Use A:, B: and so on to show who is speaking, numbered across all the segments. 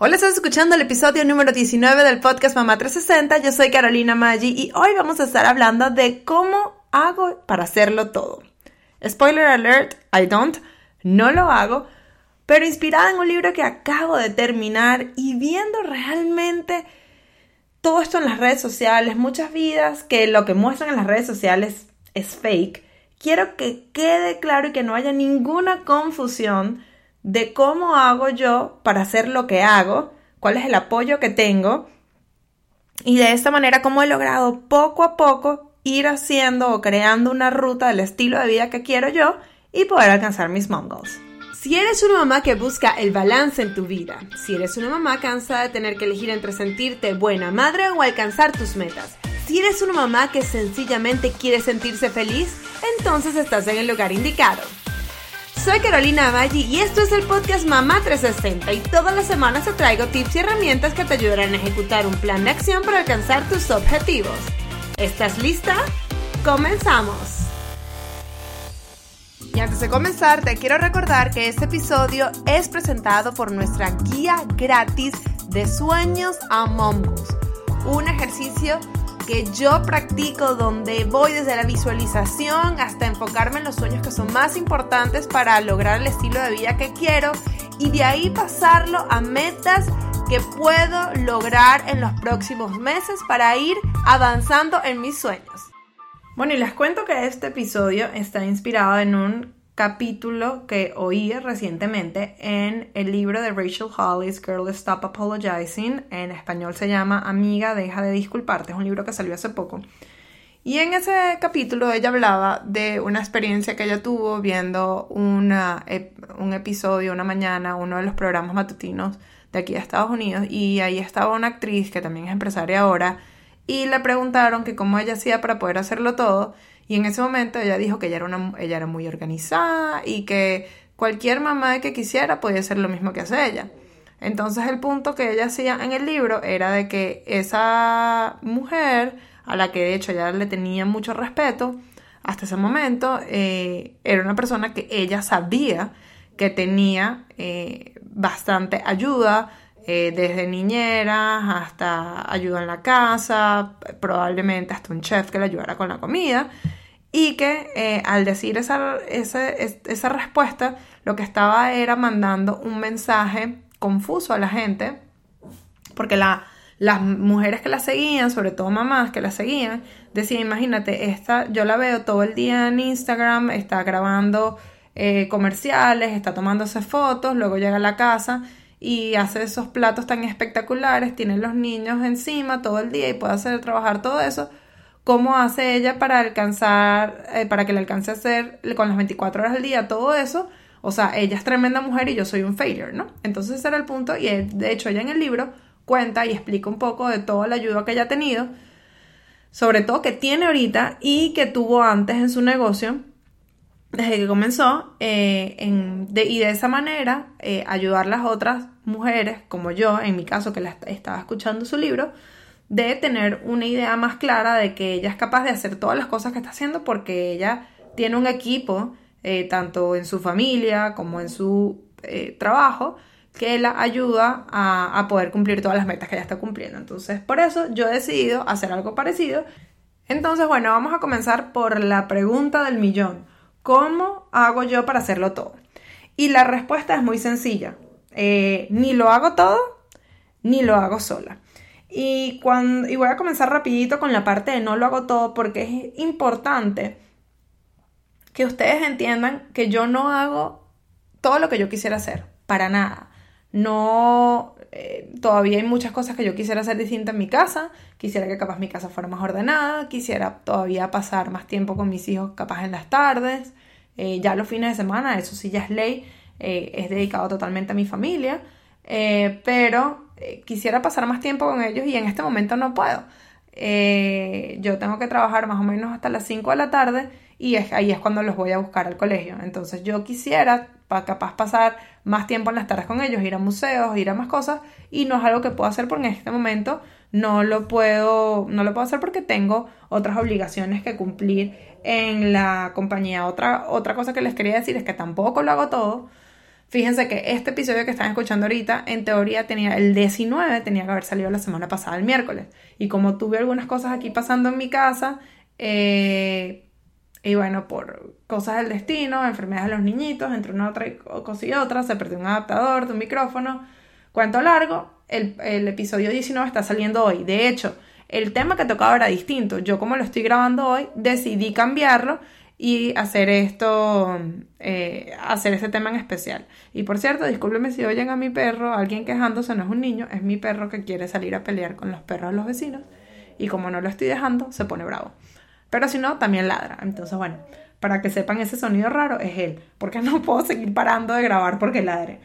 A: Hola, estás escuchando el episodio número 19 del podcast Mamá 360. Yo soy Carolina Maggi y hoy vamos a estar hablando de cómo hago para hacerlo todo. Spoiler alert, I don't, no lo hago, pero inspirada en un libro que acabo de terminar y viendo realmente todo esto en las redes sociales, muchas vidas que lo que muestran en las redes sociales es fake. Quiero que quede claro y que no haya ninguna confusión de cómo hago yo para hacer lo que hago, cuál es el apoyo que tengo y de esta manera cómo he logrado poco a poco ir haciendo o creando una ruta del estilo de vida que quiero yo y poder alcanzar mis mom. Si eres una mamá que busca el balance en tu vida, si eres una mamá cansada de tener que elegir entre sentirte buena madre o alcanzar tus metas, si eres una mamá que sencillamente quiere sentirse feliz, entonces estás en el lugar indicado. Soy Carolina Maggi y esto es el podcast Mamá 360 y todas las semanas te traigo tips y herramientas que te ayudarán a ejecutar un plan de acción para alcanzar tus objetivos. ¿Estás lista? ¡Comenzamos! Y antes de comenzar, te quiero recordar que este episodio es presentado por nuestra guía gratis de sueños a Mombus, un ejercicio que yo practico donde voy desde la visualización hasta enfocarme en los sueños que son más importantes para lograr el estilo de vida que quiero y de ahí pasarlo a metas que puedo lograr en los próximos meses para ir avanzando en mis sueños. Bueno, y les cuento que este episodio está inspirado en un capítulo que oí recientemente en el libro de Rachel Hollis, Girl Stop Apologizing. En español se llama Amiga, deja de disculparte. Es un libro que salió hace poco. Y en ese capítulo ella hablaba de una experiencia que ella tuvo viendo una, un episodio una mañana, uno de los programas matutinos de aquí a Estados Unidos. Y ahí estaba una actriz que también es empresaria ahora. Y le preguntaron que cómo ella hacía para poder hacerlo todo. Y en ese momento ella dijo que ella era, una, ella era muy organizada y que cualquier mamá que quisiera podía hacer lo mismo que hace ella. Entonces el punto que ella hacía en el libro era de que esa mujer, a la que de hecho ella le tenía mucho respeto, hasta ese momento eh, era una persona que ella sabía que tenía eh, bastante ayuda, eh, desde niñeras hasta ayuda en la casa, probablemente hasta un chef que le ayudara con la comida y que eh, al decir esa, esa, respuesta lo que estaba era mandando un mensaje confuso a la gente, porque las mujeres que la seguían, sobre todo mamás que la seguían, decían, imagínate, esta yo la veo todo el día en Instagram, está grabando eh, comerciales, está tomándose fotos, luego llega a la casa y hace esos platos tan espectaculares, tiene los niños encima todo el día y puede hacer trabajar todo eso cómo hace ella para alcanzar, eh, para que le alcance a hacer con las 24 horas al día todo eso. O sea, ella es tremenda mujer y yo soy un failure, ¿no? Entonces ese era el punto y de hecho ella en el libro cuenta y explica un poco de toda la ayuda que ella ha tenido, sobre todo que tiene ahorita y que tuvo antes en su negocio desde que comenzó eh, y de esa manera eh, ayudar a las otras mujeres como yo, en mi caso que la estaba escuchando su libro, de tener una idea más clara de que ella es capaz de hacer todas las cosas que está haciendo porque ella tiene un equipo, eh, tanto en su familia como en su eh, trabajo, que la ayuda a, a, poder cumplir todas las metas que ella está cumpliendo. Entonces, por eso yo he decidido hacer algo parecido. Entonces, bueno, vamos a comenzar por la pregunta del millón. ¿Cómo hago yo para hacerlo todo? Y la respuesta es muy sencilla. Eh, ni lo hago todo, ni lo hago sola. Y, cuando, y voy a comenzar rapidito con la parte de no lo hago todo porque es importante que ustedes entiendan que yo no hago todo lo que yo quisiera hacer, para nada. No, eh, todavía hay muchas cosas que yo quisiera hacer distintas en mi casa, quisiera que capaz mi casa fuera más ordenada, quisiera todavía pasar más tiempo con mis hijos capaz en las tardes, eh, ya los fines de semana, eso sí ya es ley, eh, es dedicado totalmente a mi familia, pero eh, quisiera pasar más tiempo con ellos y en este momento no puedo. Eh, yo tengo que trabajar más o menos hasta las 5 de la tarde y ahí es cuando los voy a buscar al colegio. Entonces yo quisiera capaz pasar más tiempo en las tardes con ellos, ir a museos, ir a más cosas y no es algo que puedo hacer porque en este momento no lo puedo no lo puedo hacer porque tengo otras obligaciones que cumplir en la compañía. Otra otra cosa que les quería decir es que tampoco lo hago todo Fíjense que este episodio que están escuchando ahorita, en teoría tenía el 19, tenía que haber salido la semana pasada, el miércoles. Y como tuve algunas cosas aquí pasando en mi casa, eh, y bueno, por cosas del destino, enfermedades de los niñitos, entre una otra cosa y otra, se perdió un adaptador de un micrófono. Cuento largo, el, el episodio 19 está saliendo hoy. De hecho, el tema que tocaba era distinto. Yo como lo estoy grabando hoy, decidí cambiarlo y hacer esto, eh, hacer este tema en especial. Y por cierto, discúlpenme si oyen a mi perro, alguien quejándose, no es un niño, es mi perro que quiere salir a pelear con los perros de los vecinos y como no lo estoy dejando, se pone bravo. Pero si no, también ladra. Entonces, bueno, para que sepan ese sonido raro es él, porque no puedo seguir parando de grabar porque ladre.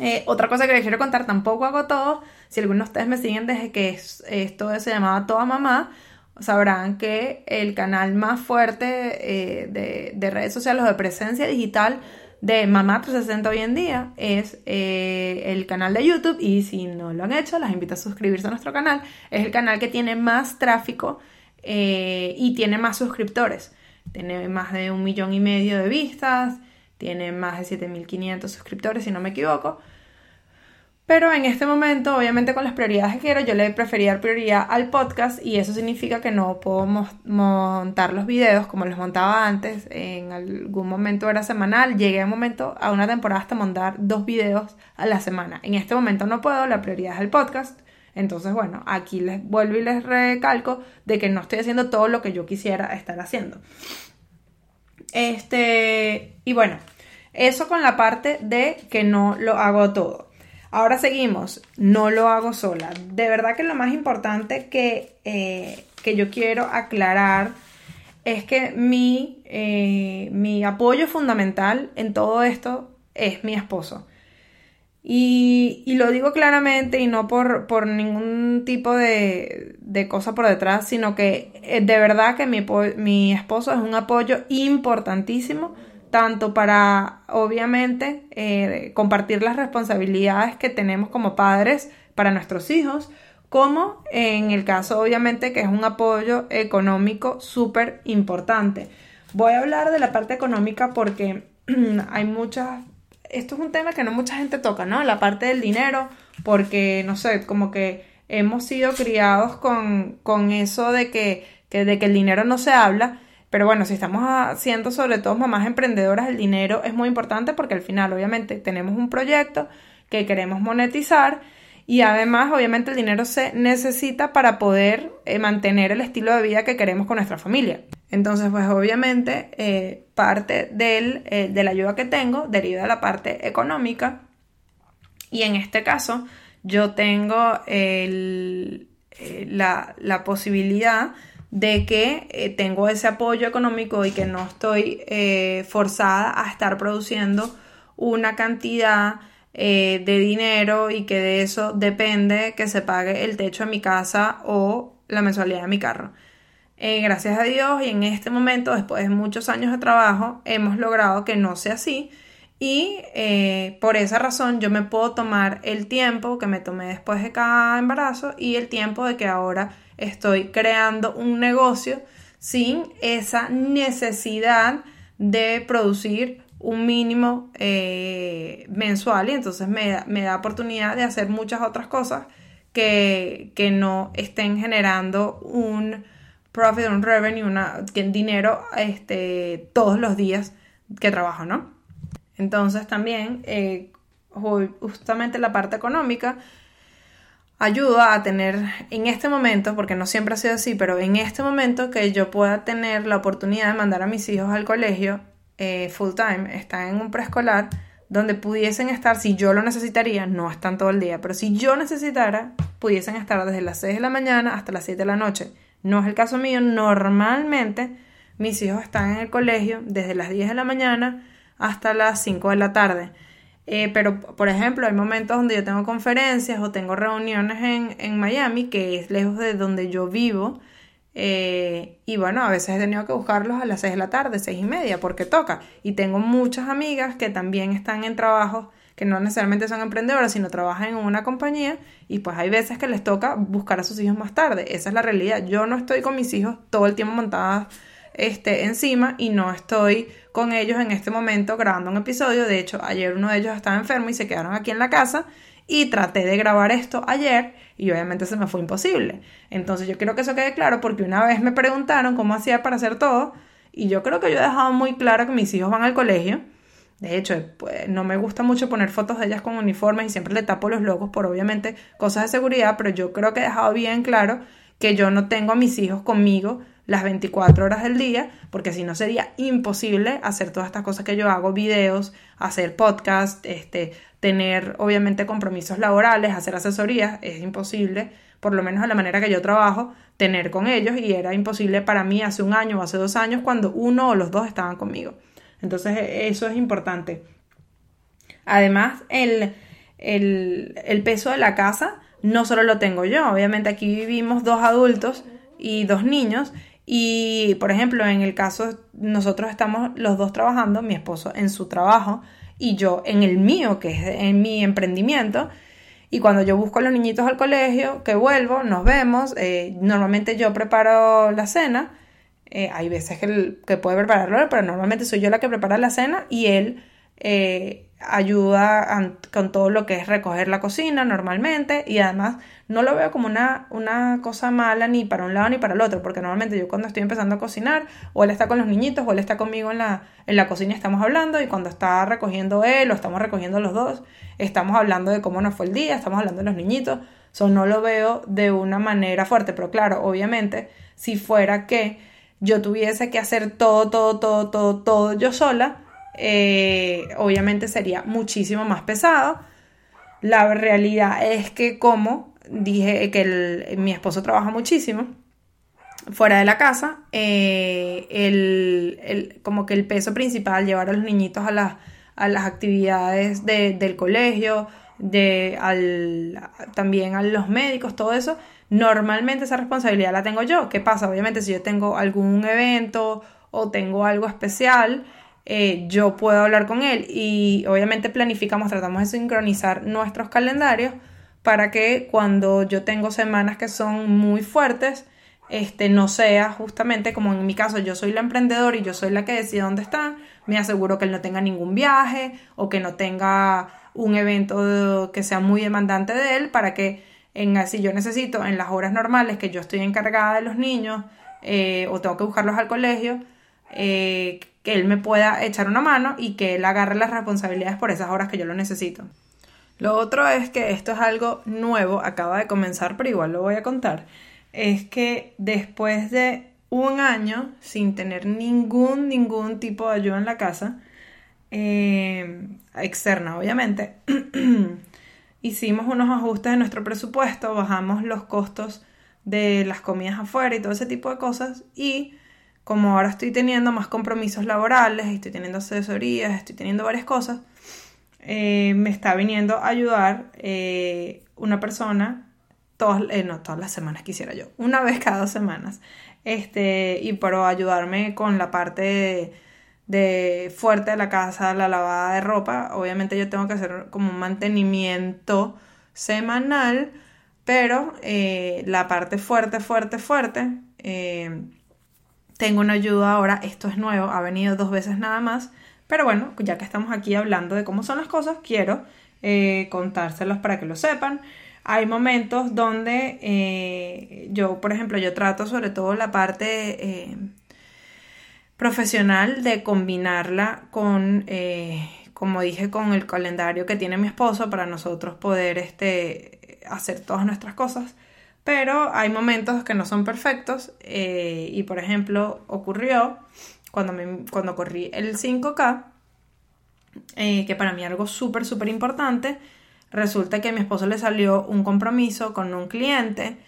A: Eh, otra cosa que les quiero contar, tampoco hago todo. Si algunos de ustedes me siguen desde que esto se llamaba Toda Mamá, sabrán que el canal más fuerte eh, de, redes sociales o de presencia digital de Mamá 360 hoy en día es eh, el canal de YouTube y si no lo han hecho, las invito a suscribirse a nuestro canal. Es el canal que tiene más tráfico eh, y tiene más suscriptores. Tiene más de un millón y medio de vistas, tiene más de 7.500 suscriptores si no me equivoco. Pero en este momento, obviamente con las prioridades que quiero, yo le prefería dar prioridad al podcast y eso significa que no puedo montar los videos como los montaba antes. En algún momento era semanal, llegué a momento, a una temporada hasta montar dos videos a la semana. En este momento no puedo, la prioridad es el podcast. Entonces, bueno, aquí les vuelvo y les recalco de que no estoy haciendo todo lo que yo quisiera estar haciendo. Este, y bueno, eso con la parte de que no lo hago todo. Ahora seguimos, no lo hago sola. De verdad que lo más importante que, eh, que yo quiero aclarar es que mi, eh, mi apoyo fundamental en todo esto es mi esposo. Y, y, lo digo claramente y no por, por ningún tipo de, de, cosa por detrás, sino que eh, de verdad que mi, mi esposo es un apoyo importantísimo tanto para, obviamente, eh, compartir las responsabilidades que tenemos como padres para nuestros hijos, como en el caso, obviamente, que es un apoyo económico súper importante. Voy a hablar de la parte económica porque hay muchas... Esto es un tema que no mucha gente toca, ¿no? La parte del dinero, porque, no sé, como que hemos sido criados con, con eso de que, que, de que el dinero no se habla pero bueno, si estamos haciendo sobre todo mamás emprendedoras, el dinero es muy importante porque al final obviamente tenemos un proyecto que queremos monetizar y además obviamente el dinero se necesita para poder eh, mantener el estilo de vida que queremos con nuestra familia. Entonces pues obviamente eh, parte del, eh, de la ayuda que tengo deriva de la parte económica y en este caso yo tengo la, la posibilidad de que eh, tengo ese apoyo económico y que no estoy eh, forzada a estar produciendo una cantidad eh, de dinero y que de eso depende que se pague el techo de mi casa o la mensualidad de mi carro. gracias a Dios y en este momento, después de muchos años de trabajo, hemos logrado que no sea así y por esa razón yo me puedo tomar el tiempo que me tomé después de cada embarazo y el tiempo de que ahora estoy creando un negocio sin esa necesidad de producir un mínimo eh, mensual y entonces me me da, oportunidad de hacer muchas otras cosas que, no estén generando un profit, un revenue, una, dinero este, todos los días que trabajo, ¿no? Entonces también, eh, justamente la parte económica, ayuda a tener en este momento, porque no siempre ha sido así, pero en este momento que yo pueda tener la oportunidad de mandar a mis hijos al colegio eh, full time, están en un preescolar donde pudiesen estar, si yo lo necesitaría, no están todo el día, pero si yo necesitara, pudiesen estar desde las 6 de la mañana hasta las 7 de la noche. No es el caso mío, normalmente mis hijos están en el colegio desde las 10 de la mañana hasta las 5 de la tarde. Eh, pero, por ejemplo, hay momentos donde yo tengo conferencias o tengo reuniones en, en Miami, que es lejos de donde yo vivo. Eh, y bueno, a veces he tenido que buscarlos a las 6 de la tarde, 6 y media, porque toca. Y tengo muchas amigas que también están en trabajos que no necesariamente son emprendedoras, sino trabajan en una compañía y pues hay veces que les toca buscar a sus hijos más tarde. Esa es la realidad. Yo no estoy con mis hijos todo el tiempo montadas este, encima y no estoy con ellos en este momento grabando un episodio. De hecho, ayer uno de ellos estaba enfermo y se quedaron aquí en la casa y traté de grabar esto ayer y obviamente se me fue imposible. Entonces yo quiero que eso quede claro porque una vez me preguntaron cómo hacía para hacer todo y yo creo que yo he dejado muy claro que mis hijos van al colegio. De hecho, pues, no me gusta mucho poner fotos de ellas con uniformes y siempre le tapo los logos por obviamente cosas de seguridad, pero yo creo que he dejado bien claro que yo no tengo a mis hijos conmigo las 24 horas del día, porque si no sería imposible hacer todas estas cosas que yo hago, videos, hacer podcast, este, tener obviamente compromisos laborales, hacer asesorías, es imposible, por lo menos a la manera que yo trabajo, tener con ellos y era imposible para mí hace un año o hace dos años cuando uno o los dos estaban conmigo. Entonces e, eso es importante. Además, el, el, el peso de la casa no solo lo tengo yo, obviamente aquí vivimos dos adultos y dos niños y, por ejemplo, en el caso, nosotros estamos los dos trabajando, mi esposo en su trabajo y yo en el mío, que es en mi emprendimiento. Y cuando yo busco a los niñitos al colegio, que vuelvo, nos vemos, eh, normalmente yo preparo la cena. Eh, hay veces que, que puede prepararlo, pero normalmente soy yo la que prepara la cena y él eh, ayuda con todo lo que es recoger la cocina normalmente y además no lo veo como una, una cosa mala ni para un lado ni para el otro, porque normalmente yo cuando estoy empezando a cocinar, o él está con los niñitos, o él está conmigo en la, en la cocina estamos hablando, y cuando está recogiendo él o estamos recogiendo los dos, estamos hablando de cómo nos fue el día, estamos hablando de los niñitos, eso no lo veo de una manera fuerte, pero claro, obviamente, si fuera que yo tuviese que hacer todo, todo, todo, todo, todo yo sola, eh, obviamente sería muchísimo más pesado. La realidad es que como dije que mi esposo trabaja muchísimo fuera de la casa, eh, el, como que el peso principal, llevar a los niñitos a, las, a las actividades del colegio, de, al, también a los médicos, todo eso, normalmente esa responsabilidad la tengo yo. ¿Qué pasa? Obviamente si yo tengo algún evento o tengo algo especial, eh, yo puedo hablar con él y obviamente planificamos, tratamos de sincronizar nuestros calendarios para que cuando yo tengo semanas que son muy fuertes, este no sea justamente como en mi caso yo soy la emprendedora y yo soy la que decide dónde están, me aseguro que él no tenga ningún viaje o que no tenga un evento que sea muy demandante de él para que en si yo necesito en las horas normales que yo estoy encargada de los niños eh, o tengo que buscarlos al colegio eh, que él me pueda echar una mano y que él agarre las responsabilidades por esas horas que yo lo necesito. Lo otro es que esto es algo nuevo, acaba de comenzar, pero igual lo voy a contar. Es que después de un año sin tener ningún, ningún tipo de ayuda en la casa, eh, externa obviamente, hicimos unos ajustes en nuestro presupuesto, bajamos los costos de las comidas afuera y todo ese tipo de cosas y como ahora estoy teniendo más compromisos laborales, estoy teniendo asesorías, estoy teniendo varias cosas, eh, me está viniendo a ayudar eh, una persona, todas, eh, no todas las semanas quisiera yo, una vez cada dos semanas, este, y para ayudarme con la parte de, fuerte de la casa, la lavada de ropa, obviamente yo tengo que hacer como un mantenimiento semanal, pero la parte fuerte, fuerte, fuerte, tengo una ayuda ahora, esto es nuevo, ha venido dos veces nada más, pero bueno, ya que estamos aquí hablando de cómo son las cosas, quiero eh, contárselos para que lo sepan. Hay momentos donde eh, yo, por ejemplo, yo trato sobre todo la parte eh, profesional de combinarla con, como dije, con el calendario que tiene mi esposo para nosotros poder este, hacer todas nuestras cosas pero hay momentos que no son perfectos eh, y por ejemplo ocurrió cuando, me, cuando corrí el 5K, eh, que para mí algo súper, súper importante, resulta que a mi esposo le salió un compromiso con un cliente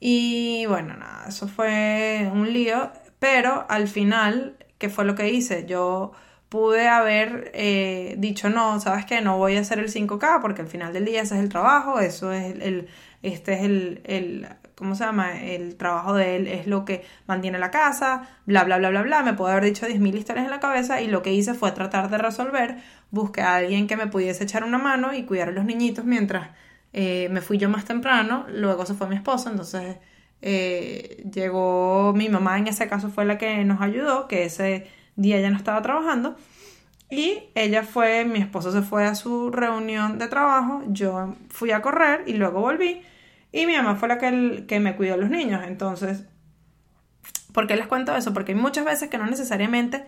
A: y bueno, nada, eso fue un lío, pero al final, ¿qué fue lo que hice? Yo pude haber eh, dicho no, sabes que no voy a hacer el 5K porque al final del día ese es el trabajo, eso es el, este es el, el, ¿cómo se llama? El trabajo de él es lo que mantiene la casa, bla, bla, bla, bla, bla. Me puedo haber dicho 10.000 historias en la cabeza y lo que hice fue tratar de resolver, busqué a alguien que me pudiese echar una mano y cuidar a los niñitos mientras eh, me fui yo más temprano, luego se fue mi esposo, entonces eh, llegó mi mamá, en ese caso fue la que nos ayudó, que ese día ya no estaba trabajando. Y ella fue, mi esposo se fue a su reunión de trabajo, yo fui a correr y luego volví. Y mi mamá fue la que, me cuidó a los niños. Entonces, ¿por qué les cuento eso? Porque hay muchas veces que no necesariamente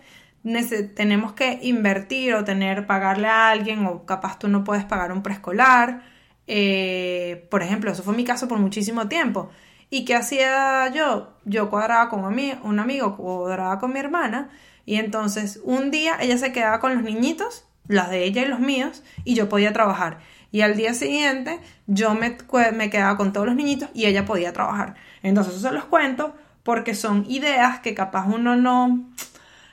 A: tenemos que invertir o tener, pagarle a alguien o capaz tú no puedes pagar un preescolar. Eh, por ejemplo, eso fue mi caso por muchísimo tiempo. ¿Y qué hacía yo? Yo cuadraba con un amigo, cuadraba con mi hermana y entonces un día ella se quedaba con los niñitos, las de ella y los míos, y yo podía trabajar. Y al día siguiente yo me, me quedaba con todos los niñitos y ella podía trabajar. Entonces eso se los cuento porque son ideas que capaz uno no,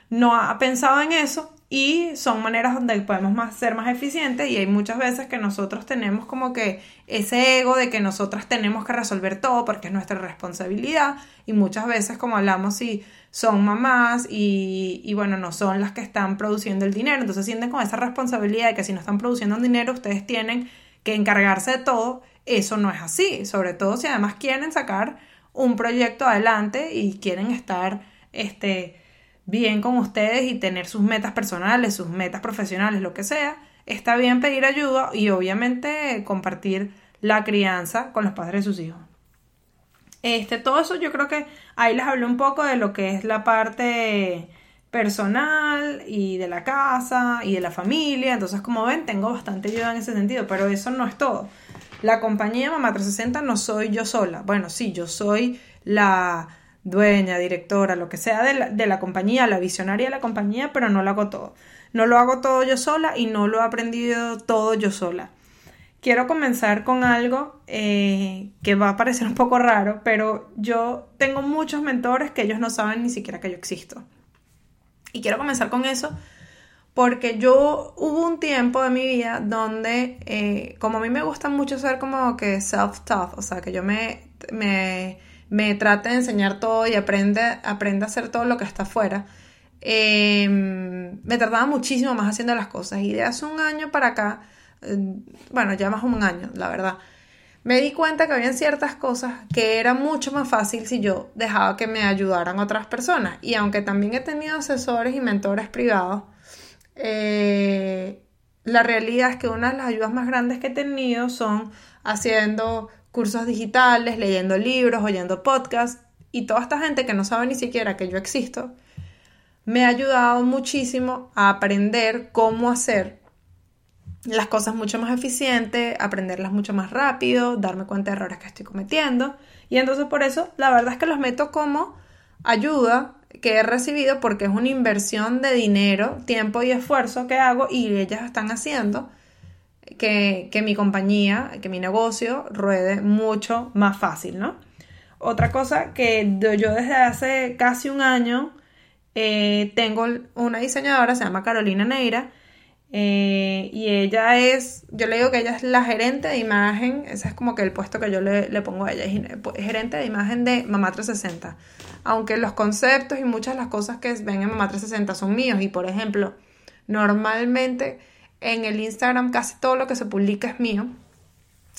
A: no ha pensado en eso y son maneras donde podemos ser más eficientes y hay muchas veces que nosotros tenemos como que ese ego de que nosotras tenemos que resolver todo porque es nuestra responsabilidad. Y muchas veces como hablamos si son mamás y, bueno no son las que están produciendo el dinero entonces sienten con esa responsabilidad de que si no están produciendo dinero ustedes tienen que encargarse de todo. Eso no es así sobre todo si además quieren sacar un proyecto adelante y quieren estar este bien con ustedes y tener sus metas personales, sus metas profesionales, lo que sea, está bien pedir ayuda y obviamente compartir la crianza con los padres de sus hijos. Este, todo eso yo creo que ahí les hablé un poco de lo que es la parte personal y de la casa y de la familia. Entonces, como ven, tengo bastante ayuda en ese sentido, pero eso no es todo. La compañía Mamá 360 no soy yo sola. Bueno, sí, yo soy la dueña, directora, lo que sea de la, de la, compañía, la visionaria de la compañía, pero no lo hago todo. No lo hago todo yo sola y no lo he aprendido todo yo sola. Quiero comenzar con algo eh, que va a parecer un poco raro, pero yo tengo muchos mentores que ellos no saben ni siquiera que yo existo. Y quiero comenzar con eso porque yo hubo un tiempo de mi vida donde, eh, como a mí me gusta mucho ser como que self-taught, o sea, que yo me, me me trate de enseñar todo y aprende, aprende a hacer todo lo que está afuera. Em, me tardaba muchísimo más haciendo las cosas y de hace un año para acá, eh, bueno, ya más un año, la verdad, me di cuenta que había ciertas cosas que era mucho más fácil si yo dejaba que me ayudaran otras personas. Y aunque también he tenido asesores y mentores privados, eh, la realidad es que una de las ayudas más grandes que he tenido son haciendo cursos digitales, leyendo libros, oyendo podcasts y toda esta gente que no sabe ni siquiera que yo existo, me ha ayudado muchísimo a aprender cómo hacer las cosas mucho más eficientes, aprenderlas mucho más rápido, darme cuenta de errores que estoy cometiendo. Y entonces por eso la verdad es que los meto como ayuda que he recibido porque es una inversión de dinero, tiempo y esfuerzo que hago y ellas están haciendo que, mi compañía, que mi negocio ruede mucho más fácil, ¿no? Otra cosa que yo desde hace casi un año eh, tengo una diseñadora, se llama Carolina Neira, eh, y ella es, yo le digo que ella es la gerente de imagen, ese es como que el puesto que yo le, le pongo a ella, es gerente de imagen de Mamá 360. Aunque los conceptos y muchas de las cosas que ven en Mamá 360 son míos, y por ejemplo, normalmente en el Instagram casi todo lo que se publica es mío.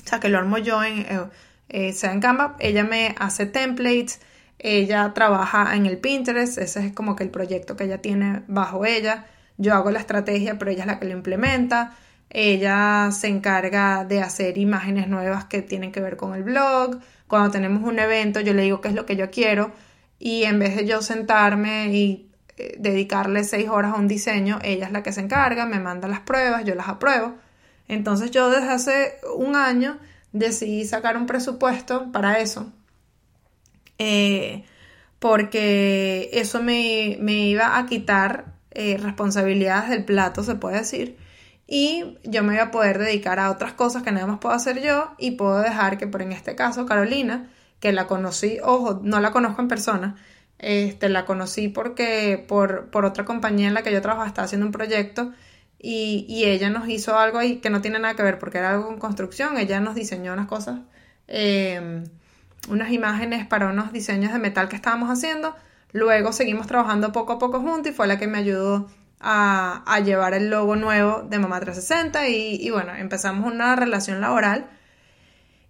A: O sea, que lo armo yo en, eh, eh, sea en Canva. Ella me hace templates, ella trabaja en el Pinterest, ese es como que el proyecto que ella tiene bajo ella. Yo hago la estrategia, pero ella es la que lo implementa. Ella se encarga de hacer imágenes nuevas que tienen que ver con el blog. Cuando tenemos un evento, yo le digo qué es lo que yo quiero. Y en vez de yo sentarme y dedicarle seis horas a un diseño, ella es la que se encarga, me manda las pruebas, yo las apruebo. Entonces yo desde hace un año decidí sacar un presupuesto para eso, eh, porque eso me, iba a quitar eh, responsabilidades del plato, se puede decir, y yo me iba a poder dedicar a otras cosas que nada más puedo hacer yo y puedo dejar que, por en este caso, Carolina, que la conocí, ojo, no la conozco en persona, este, la conocí porque por, por otra compañía en la que yo trabajaba estaba haciendo un proyecto y, y, ella nos hizo algo ahí que no tiene nada que ver porque era algo en construcción. Ella nos diseñó unas cosas, em, unas imágenes para unos diseños de metal que estábamos haciendo. Luego seguimos trabajando poco a poco juntos y fue la que me ayudó a, a llevar el logo nuevo de Mamá 360 y, y bueno, empezamos una relación laboral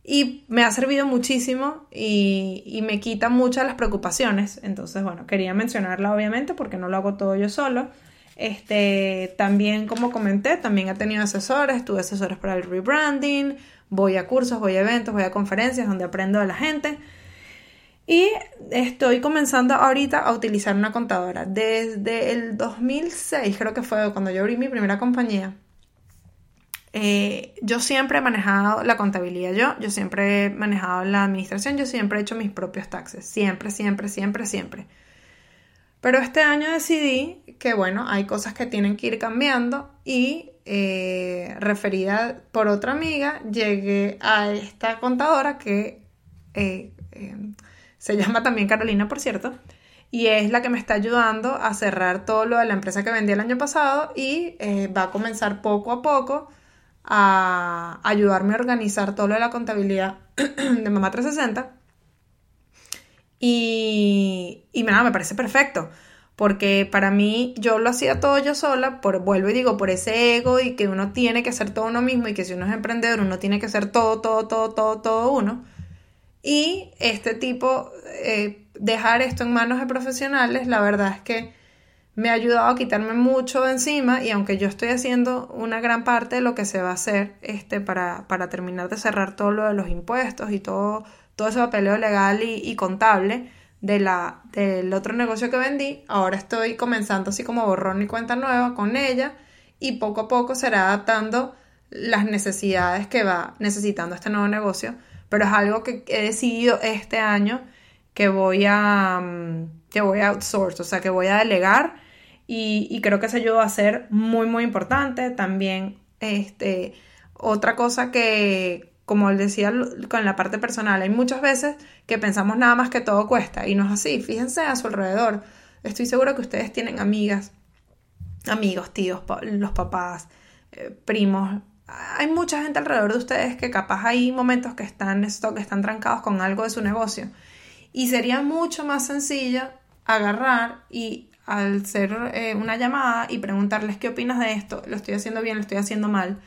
A: y me ha servido muchísimo y, y me quita muchas las preocupaciones. Entonces, bueno, quería mencionarla obviamente porque no lo hago todo yo solo. Este, también, como comenté, también he tenido asesores, tuve asesores para el rebranding, voy a cursos, voy a eventos, voy a conferencias donde aprendo de la gente. Y estoy comenzando ahorita a utilizar una contadora. Desde el 2006, creo que fue cuando yo abrí mi primera compañía, eh, yo siempre he manejado la contabilidad yo, yo siempre he manejado la administración, yo siempre he hecho mis propios taxes, siempre, siempre, siempre, siempre. Pero este año decidí que, bueno, hay cosas que tienen que ir cambiando y eh, referida por otra amiga, llegué a esta contadora que eh, se llama también Carolina, por cierto, y es la que me está ayudando a cerrar todo lo de la empresa que vendí el año pasado y va a comenzar poco a poco a ayudarme a organizar todo lo de la contabilidad de Mamá 360. Y, y nada, me parece perfecto. Porque para mí yo lo hacía todo yo sola, por, vuelvo y digo, por ese ego y que uno tiene que hacer todo uno mismo y que si uno es emprendedor uno tiene que hacer todo, todo, todo, todo, todo uno. Y este tipo, eh, dejar esto en manos de profesionales, la verdad es que me ha ayudado a quitarme mucho de encima y aunque yo estoy haciendo una gran parte de lo que se va a hacer este, para, para terminar de cerrar todo lo de los impuestos y todo, todo ese papeleo legal y, contable de la, del otro negocio que vendí, ahora estoy comenzando así como borrón y cuenta nueva con ella y poco a poco será adaptando las necesidades que va necesitando este nuevo negocio, pero es algo que he decidido este año que voy a mm, que voy a outsource, o sea, que voy a delegar y, creo que eso ayudó a ser muy, muy importante. También, este, otra cosa que, como decía con la parte personal, hay muchas veces que pensamos nada más que todo cuesta y no es así. Fíjense a su alrededor. Estoy segura que ustedes tienen amigas, amigos, tíos, los papás, eh, primos. Hay mucha gente alrededor de ustedes que capaz hay momentos que están, que están trancados con algo de su negocio. Y sería mucho más sencillo agarrar y al hacer eh, una llamada y preguntarles qué opinas de esto, lo estoy haciendo bien, lo estoy haciendo mal.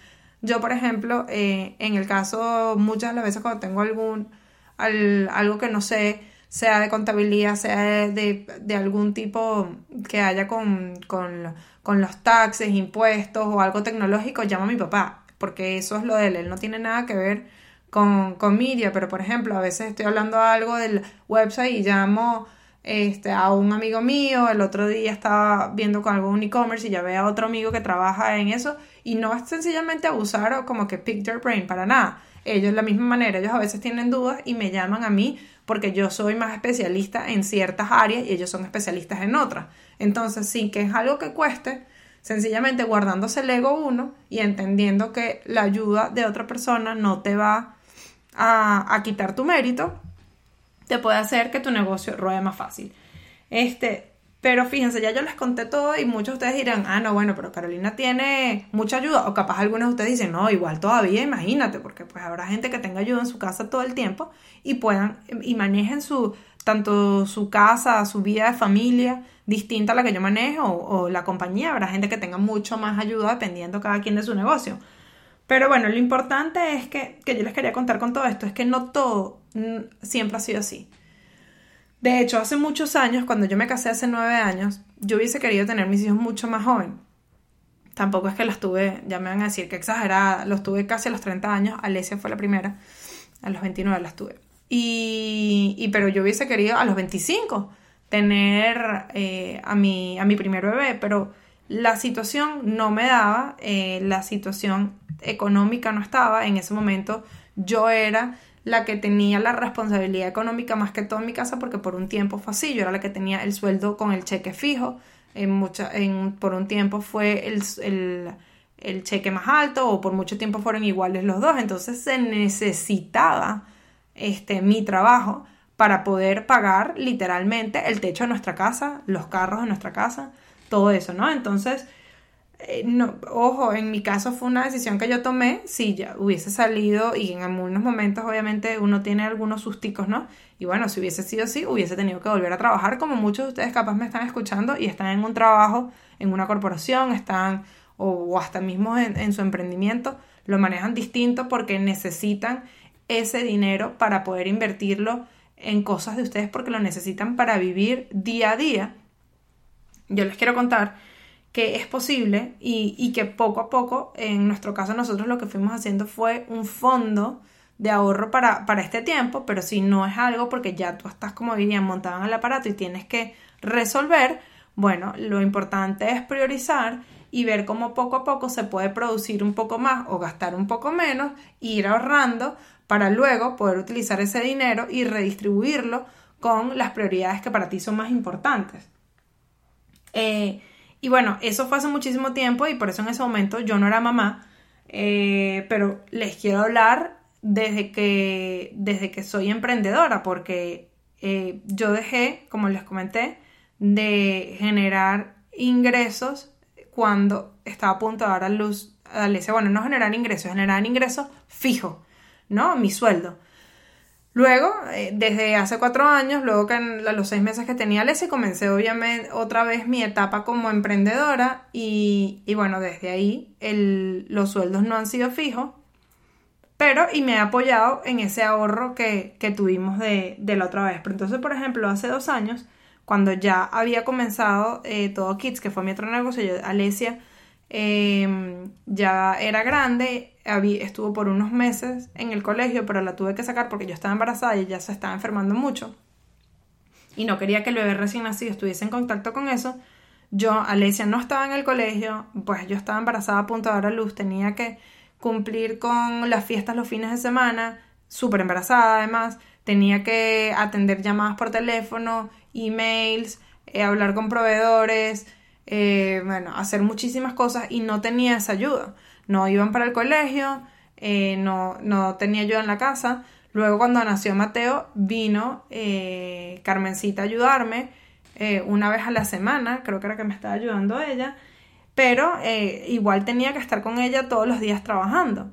A: Yo, por ejemplo, eh, en el caso, muchas de las veces cuando tengo algún, algo que no sé, sea de contabilidad, sea de, algún tipo que haya con, los taxes, impuestos o algo tecnológico, llamo a mi papá, porque eso es lo de él, él no tiene nada que ver con, con media, pero por ejemplo, a veces estoy hablando algo del website y llamo este, a un amigo mío, el otro día estaba viendo con algún e-commerce y ya ve a otro amigo que trabaja en eso y no es sencillamente abusar o como que pick their brain, para nada. Ellos de la misma manera, ellos a veces tienen dudas y me llaman a mí porque yo soy más especialista en ciertas áreas y ellos son especialistas en otras. Entonces, sin que es algo que cueste, sencillamente guardándose el ego uno y entendiendo que la ayuda de otra persona no te va a, a quitar tu mérito, te puede hacer que tu negocio ruede más fácil. Este, pero fíjense, ya yo les conté todo y muchos de ustedes dirán, ah, no, bueno, pero Carolina tiene mucha ayuda. O capaz algunos de ustedes dicen, no, igual todavía, imagínate, porque pues habrá gente que tenga ayuda en su casa todo el tiempo y puedan y manejen su, tanto su casa, su vida de familia distinta a la que yo manejo o, la compañía. Habrá gente que tenga mucho más ayuda dependiendo cada quien de su negocio. Pero bueno, lo importante es que, que yo les quería contar con todo esto, es que no todo siempre ha sido así. De hecho, hace muchos años, cuando yo me casé hace nueve años, yo hubiese querido tener mis hijos mucho más joven. Tampoco es que los tuve, ya me van a decir que exagerada, los tuve casi a los 30 años, Alesia fue la primera, a los 29 las tuve. Y, y pero yo hubiese querido a los 25 tener eh, a, mi, a mi primer bebé, pero la situación no me daba, eh, la situación económica no estaba, en ese momento yo era la que tenía la responsabilidad económica más que todo en mi casa porque por un tiempo fue así, yo era la que tenía el sueldo con el cheque fijo, en mucha, en, por un tiempo fue el, el, cheque más alto o por mucho tiempo fueron iguales los dos, entonces se necesitaba este, mi trabajo para poder pagar literalmente el techo de nuestra casa, los carros de nuestra casa, todo eso, ¿no? Entonces, eh, no, ojo, en mi caso fue una decisión que yo tomé, si ya hubiese salido y en algunos momentos obviamente uno tiene algunos susticos, ¿no? Y bueno, si hubiese sido así, hubiese tenido que volver a trabajar como muchos de ustedes capaz me están escuchando y están en un trabajo, en una corporación, están o, hasta mismo en, su emprendimiento, lo manejan distinto porque necesitan ese dinero para poder invertirlo en cosas de ustedes porque lo necesitan para vivir día a día. Yo les quiero contar que es posible y, que poco a poco, en nuestro caso nosotros lo que fuimos haciendo fue un fondo de ahorro para, para este tiempo, pero si no es algo porque ya tú estás como dirían montado en el aparato y tienes que resolver, bueno, lo importante es priorizar y ver cómo poco a poco se puede producir un poco más o gastar un poco menos, ir ahorrando para luego poder utilizar ese dinero y redistribuirlo con las prioridades que para ti son más importantes. Eh, y bueno, eso fue hace muchísimo tiempo y por eso en ese momento yo no era mamá, eh, pero les quiero hablar desde que, desde que soy emprendedora, porque eh, yo dejé, como les comenté, de generar ingresos cuando estaba a punto de dar a luz a Alesia. Bueno, no generar ingresos, generar ingresos fijos, ¿no? Mi sueldo. Luego, eh, desde hace cuatro años, luego que en los seis meses que tenía Alesia, comencé obviamente otra vez mi etapa como emprendedora y, bueno, desde ahí los sueldos no han sido fijos, pero y me he apoyado en ese ahorro que, tuvimos de, la otra vez. Pero entonces, por ejemplo, hace dos años, cuando ya había comenzado eh, todo Kids, que fue mi otro negocio, yo, Alesia em, ya era grande, estuvo por unos meses en el colegio, pero la tuve que sacar porque yo estaba embarazada y ella se estaba enfermando mucho. Y no quería que el bebé recién nacido estuviese en contacto con eso. Yo, Alesia, no estaba en el colegio, pues yo estaba embarazada a punto de dar a luz, tenía que cumplir con las fiestas los fines de semana, súper embarazada además, tenía que atender llamadas por teléfono, emails, eh, hablar con proveedores, eh, bueno, hacer muchísimas cosas y no tenía esa ayuda. No iban para el colegio, eh, no, no, tenía ayuda en la casa. Luego cuando nació Mateo vino Carmencita a ayudarme una vez a la semana, creo que era que me estaba ayudando ella, pero igual tenía que estar con ella todos los días trabajando.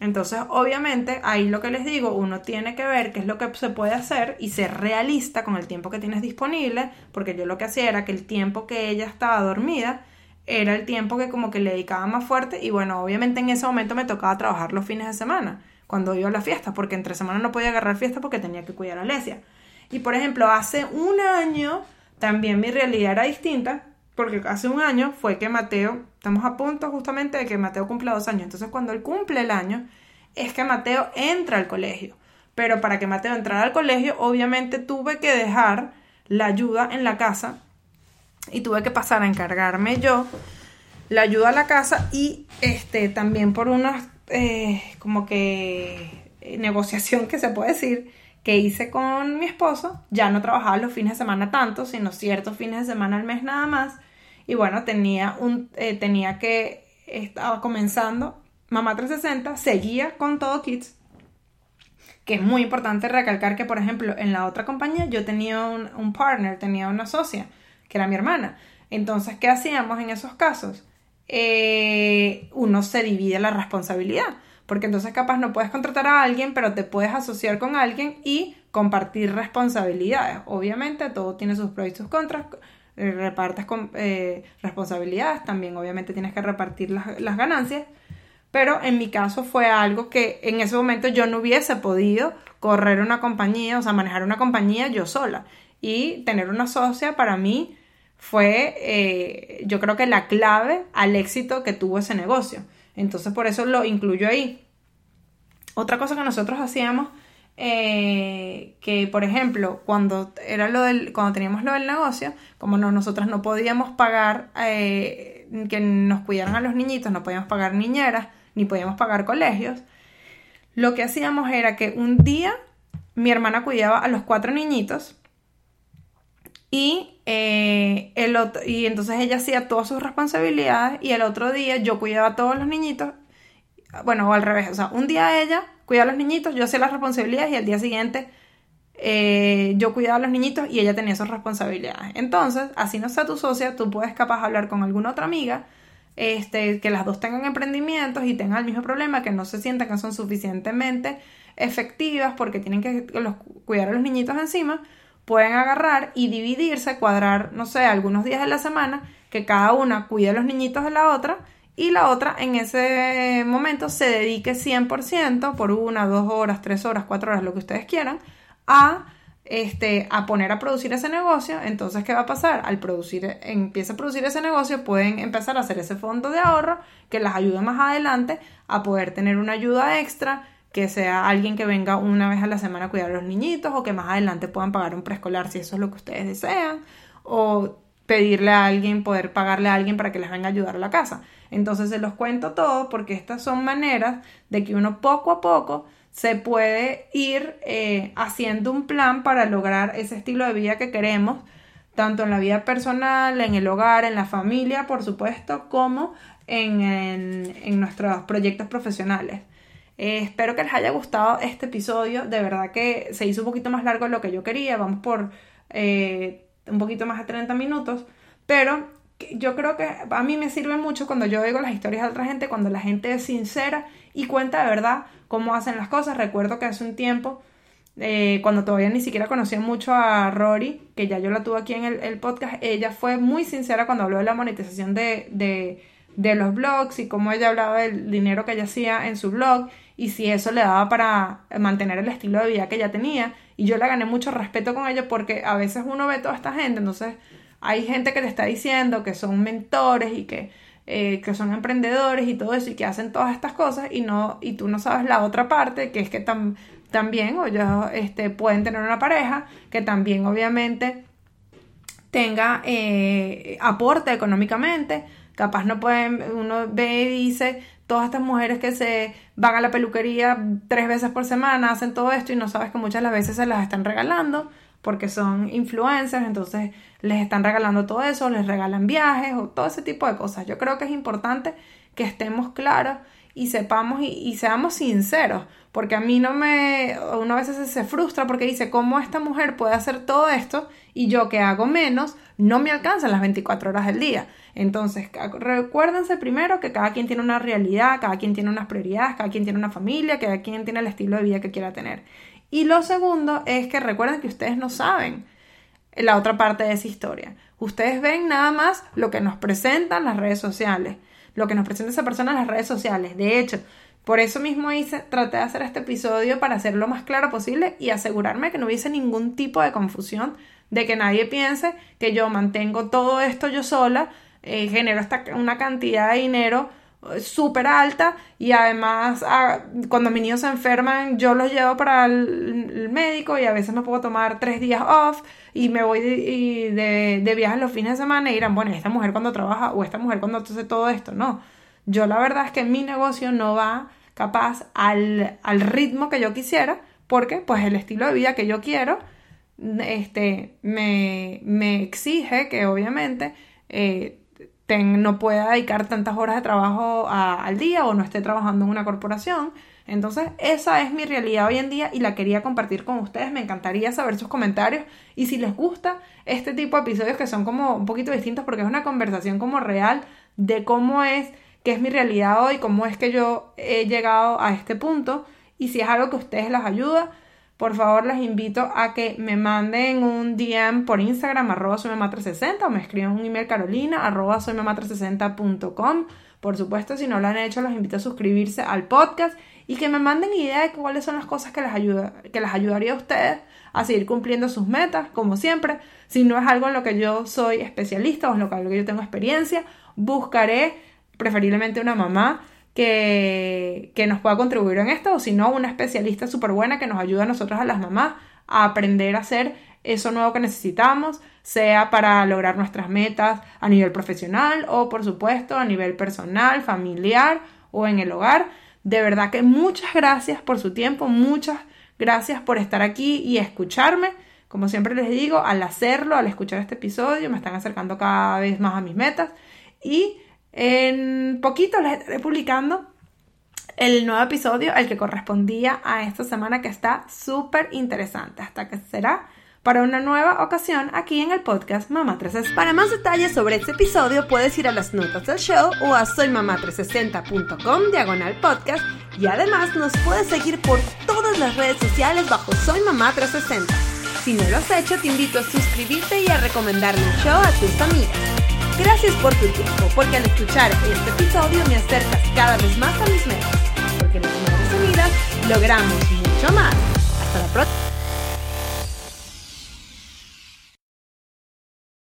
A: Entonces, obviamente, ahí lo que les digo, uno tiene que ver qué es lo que se puede hacer y ser realista con el tiempo que tienes disponible, porque yo lo que hacía era que el tiempo que ella estaba dormida era el tiempo que como que le dedicaba más fuerte y bueno, obviamente en ese momento me tocaba trabajar los fines de semana, cuando iba a la fiesta, porque entre semana no podía agarrar fiesta porque tenía que cuidar a Alesia. Y por ejemplo, hace un año también mi realidad era distinta, porque hace un año fue que Mateo, estamos a punto justamente de que Mateo cumpla dos años, entonces cuando él cumple el año, es que Mateo entra al colegio. Pero para que Mateo entrara al colegio, obviamente tuve que dejar la ayuda en la casa y tuve que pasar a encargarme yo la ayuda a la casa y este también por una eh, como que eh, negociación que se puede decir que hice con mi esposo, ya no trabajaba los fines de semana tanto, sino ciertos fines de semana al mes nada más. Y bueno, tenía, un, eh, tenía que, estaba comenzando Mamá 360, seguía con todo Kids, que es muy importante recalcar que, por ejemplo, en la otra compañía yo tenía un, partner, tenía una socia, que era mi hermana. Entonces, ¿qué hacíamos en esos casos? Eh, uno se divide la responsabilidad porque entonces capaz no puedes contratar a alguien, pero te puedes asociar con alguien y compartir responsabilidades. Obviamente todo tiene sus pros y sus contras, eh, repartes con, eh, responsabilidades, también obviamente tienes que repartir las, las ganancias, pero en mi caso fue algo que en ese momento yo no hubiese podido correr una compañía, o sea, manejar una compañía yo sola. Y tener una socia para mí fue, eh, yo creo que la clave al éxito que tuvo ese negocio. Entonces por eso lo incluyo ahí. Otra cosa que nosotros hacíamos, eh, que por ejemplo, cuando, era lo del, cuando teníamos lo del negocio, como no, nosotros no podíamos pagar eh, que nos cuidaran a los niñitos, no podíamos pagar niñeras, ni podíamos pagar colegios, lo que hacíamos era que un día mi hermana cuidaba a los cuatro niñitos y, eh, el otro, y entonces ella hacía todas sus responsabilidades y el otro día yo cuidaba a todos los niñitos, bueno, o al revés, o sea, un día ella cuidaba a los niñitos, yo hacía las responsabilidades y al día siguiente eh, yo cuidaba a los niñitos y ella tenía sus responsabilidades. Entonces, así no sea tu socia, tú puedes capaz hablar con alguna otra amiga, este, que las dos tengan emprendimientos y tengan el mismo problema, que no se sientan que son suficientemente efectivas porque tienen que cuidar a los niñitos encima, pueden agarrar y dividirse, cuadrar, no sé, algunos días de la semana, que cada una cuide a los niñitos de la otra y la otra en ese momento se dedique 100% por una, dos horas, tres horas, cuatro horas, lo que ustedes quieran, a, este, a poner a producir ese negocio. Entonces, ¿qué va a pasar? Al producir, empieza a producir ese negocio, pueden empezar a hacer ese fondo de ahorro que las ayude más adelante a poder tener una ayuda extra que sea alguien que venga una vez a la semana a cuidar a los niñitos o que más adelante puedan pagar un preescolar si eso es lo que ustedes desean o pedirle a alguien, poder pagarle a alguien para que les venga a ayudar a la casa. Entonces se los cuento todo porque estas son maneras de que uno poco a poco se puede ir eh, haciendo un plan para lograr ese estilo de vida que queremos, tanto en la vida personal, en el hogar, en la familia, por supuesto, como en, en, nuestros proyectos profesionales. Eh, espero que les haya gustado este episodio. De verdad que se hizo un poquito más largo de lo que yo quería. Vamos por eh, un poquito más de 30 minutos, pero yo creo que a mí me sirve mucho cuando yo oigo las historias de otra gente, cuando la gente es sincera y cuenta de verdad cómo hacen las cosas. Recuerdo que hace un tiempo, eh, cuando todavía ni siquiera conocía mucho a Rory, que ya yo la tuve aquí en el, podcast, ella fue muy sincera cuando habló de la monetización de, de, de los blogs y cómo ella hablaba del dinero que ella hacía en su blog y si eso le daba para mantener el estilo de vida que ella tenía y yo le gané mucho respeto con ellos porque a veces uno ve toda esta gente, entonces hay gente que te está diciendo que son mentores y que, eh, que son emprendedores y todo eso y que hacen todas estas cosas y no y tú no sabes la otra parte que es que también ellos este, pueden tener una pareja que también obviamente tenga eh, aporte económicamente. Capaz no pueden uno ve y dice todas estas mujeres que se van a la peluquería tres veces por semana, hacen todo esto y no sabes que muchas de las veces se las están regalando porque son influencers, entonces les están regalando todo eso, les regalan viajes o todo ese tipo de cosas. Yo creo que es importante que estemos claros y sepamos y, seamos sinceros, porque a mí no me, uno a veces se frustra porque dice, ¿cómo esta mujer puede hacer todo esto y yo que hago menos no me alcanzan las 24 horas del día? Entonces, recuérdense primero que cada quien tiene una realidad, cada quien tiene unas prioridades, cada quien tiene una familia, cada quien tiene el estilo de vida que quiera tener. Y lo segundo es que recuerden que ustedes no saben la otra parte de esa historia. Ustedes ven nada más lo que nos presentan las redes sociales, lo que nos presenta esa persona en las redes sociales. De hecho, por eso mismo hice, traté de hacer este episodio para hacerlo lo más claro posible y asegurarme que no hubiese ningún tipo de confusión, de que nadie piense que yo mantengo todo esto yo sola eh, genero esta, una cantidad de dinero súper alta y además ah, cuando mis niños se enferman yo los llevo para el, médico y a veces me puedo tomar tres días off y me voy de, de, viaje los fines de semana y dirán, bueno, esta mujer cuando trabaja o esta mujer cuando hace todo esto, no. Yo la verdad es que mi negocio no va capaz al, al ritmo que yo quisiera porque pues el estilo de vida que yo quiero este, me, me exige que obviamente eh, no pueda dedicar tantas horas de trabajo al día o no esté trabajando en una corporación. Entonces, esa es mi realidad hoy en día y la quería compartir con ustedes. Me encantaría saber sus comentarios y si les gusta este tipo de episodios que son como un poquito distintos porque es una conversación como real de cómo es, qué es mi realidad hoy, cómo es que yo he llegado a este punto y si es algo que a ustedes les ayuda, por favor les invito a que me manden un DM por Instagram, arroba soy 360 o me escriban un email carolina, arroba 360com Por supuesto, si no lo han hecho, los invito a suscribirse al podcast y que me manden idea de cuáles son las cosas que les ayudaría a ustedes a seguir cumpliendo sus metas, como siempre. Si no es algo en lo que yo soy especialista o en lo que yo tengo experiencia, buscaré preferiblemente una mamá que, que nos pueda contribuir en esto, o si no, una especialista súper buena que nos ayude a nosotros, a las mamás, a aprender a hacer eso nuevo que necesitamos, sea para lograr nuestras metas a nivel profesional o, por supuesto, a nivel personal, familiar o en el hogar. De verdad que muchas gracias por su tiempo, muchas gracias por estar aquí y escucharme. Como siempre les digo, al hacerlo, al escuchar este episodio, me están acercando cada vez más a mis metas y en poquito les estaré publicando el nuevo episodio, el que correspondía a esta semana que está súper interesante. Hasta que será para una nueva ocasión aquí en el podcast Mamá 360.
B: Para más detalles sobre este episodio puedes ir a las notas del show o a soymamá360.com diagonal podcast y además nos puedes seguir por todas las redes sociales bajo Soy Mamá 360. Si no lo has hecho, te invito a suscribirte y a recomendarle el show a tus amigas. Gracias por tu tiempo, porque al escuchar este episodio me acercas cada vez más a mis metas, porque en las Madres Unidas logramos mucho más. Hasta la próxima.